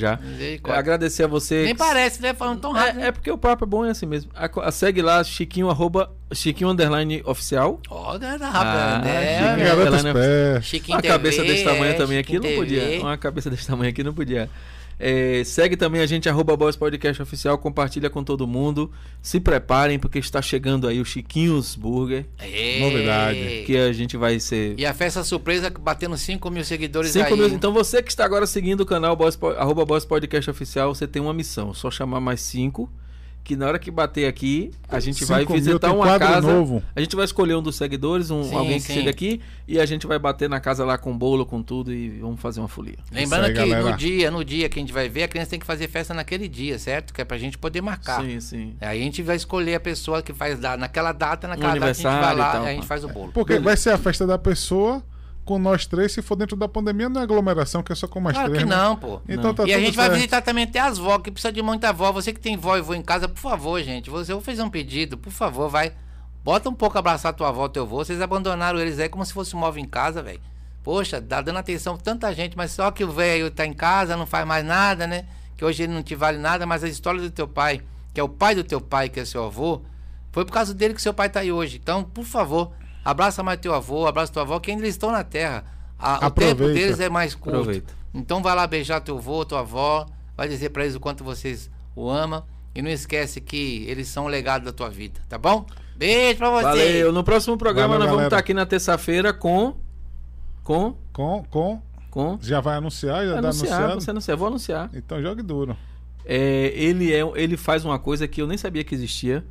já. Misericórdia. Agradecer a você. Nem parece, né? Falando tão rápido. É, é porque o papo é bom é assim mesmo. A, a- segue lá, Chiquinho, arroba, Chiquinho underline oficial. Ó, galera Ah, rápida, né? Chiquinho, meu? galera. Garotas né? pé. Chiquinho Uma TV, cabeça desse tamanho é, também aqui Chiquinho não podia. TV. Uma cabeça desse tamanho aqui não podia. É, segue também a gente, arroba Boys Podcast Oficial, compartilha com todo mundo. Se preparem, porque está chegando aí o Chiquinhos Burger, É. Novidade. que a gente vai ser. E a festa surpresa batendo 5 mil seguidores 5 aí. mil. Então você que está agora seguindo o canal Boys, arroba Boys Podcast Oficial, você tem uma missão. Só chamar mais 5. Que na hora que bater aqui, a gente vai 5 mil, visitar uma quadro casa. novo. A gente vai escolher um dos seguidores, um, Sim, alguém que sim. chega aqui, e a gente vai bater na casa lá com bolo, com tudo, e vamos fazer uma folia. Lembrando aí, que galera. no dia, no dia que a gente vai ver, a criança tem que fazer festa naquele dia, certo? Que é pra gente poder marcar. Sim, sim. Aí a gente vai escolher a pessoa que faz naquela data, naquela Um data a gente vai e lá tal, e a gente faz o bolo. Porque Beleza. vai ser a festa da pessoa com nós três. Se for dentro da pandemia, não é aglomeração, que é só com mais Claro três. que né? não, pô. Então Não. tá e a gente vai certo. visitar também até as vó, que precisa de muita avó. Você que tem vó e vô em casa, por favor, gente. Você, eu vou fazer um pedido, por favor, vai. Bota um pouco abraçar tua avó, teu avô. Vocês abandonaram eles aí como se fosse um móvel em casa, velho. Poxa, tá dando atenção tanta gente, mas só que o velho tá em casa, não faz mais nada, né? Que hoje ele não te vale nada, mas a história do teu pai, que é o pai do teu pai, que é seu avô, foi por causa dele que seu pai tá aí hoje. Então, por favor, abraça mais teu avô, abraça tua avó, que ainda eles estão na terra. A- o tempo deles é mais curto. Aproveita. Então vai lá beijar teu avô, tua avó, vai dizer pra eles o quanto vocês o amam e não esquece que eles são o legado da tua vida, tá bom? Beijo pra você. Valeu. No próximo programa Valeu, nós vamos galera. estar aqui na terça-feira com. Com. Com, com. Com. Já vai anunciar? Já tá Anunciar, anunciado? você anunciar, vou anunciar. Então jogue duro. É, ele, é, ele faz uma coisa que eu nem sabia que existia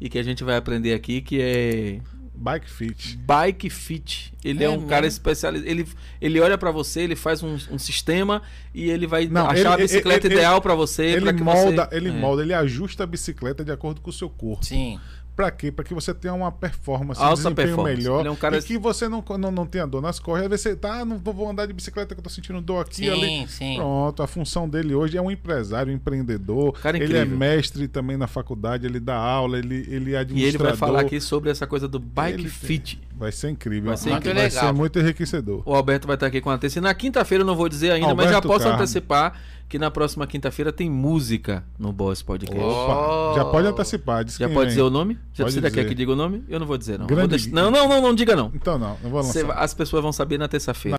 e que a gente vai aprender aqui, que é Bike Fit. Bike Fit. Ele é, É um mesmo? cara especializado. Ele, ele olha pra você, ele faz um, um sistema e ele vai Não, achar ele- a bicicleta ele- ideal pra você. Ele pra que molda, você... ele É. molda, ele ajusta a bicicleta de acordo com o seu corpo. Sim. Pra quê? Pra que você tenha uma performance, um desempenho performance. melhor. É um cara- E que você não, não, não tenha dor nas costas. Às vezes você tá, ah, não vou- andar de bicicleta que eu tô sentindo dor aqui e ali. Sim, sim. Pronto, a função dele hoje é um empresário, um empreendedor. Cara ele é mestre também na faculdade, ele dá aula, ele, ele é E administrador. ele vai falar aqui sobre essa coisa do Bike Ele- Fit. Vai ser incrível. Vai ser vai incrível. ser muito enriquecedor. O Alberto vai estar aqui com a terça. E na quinta-feira eu não vou dizer ainda, mas já Alberto posso Carmo. antecipar que na próxima quinta-feira tem música no Boss Podcast. Oh. Opa, já pode antecipar. Diz Já quem pode vem. dizer o nome? Já Pode você quer dizer. que diga o nome? Eu não vou dizer, não. Grande Vou. Não, não, não, não diga não. Então não, não vou lançar. as pessoas vão saber na terça-feira.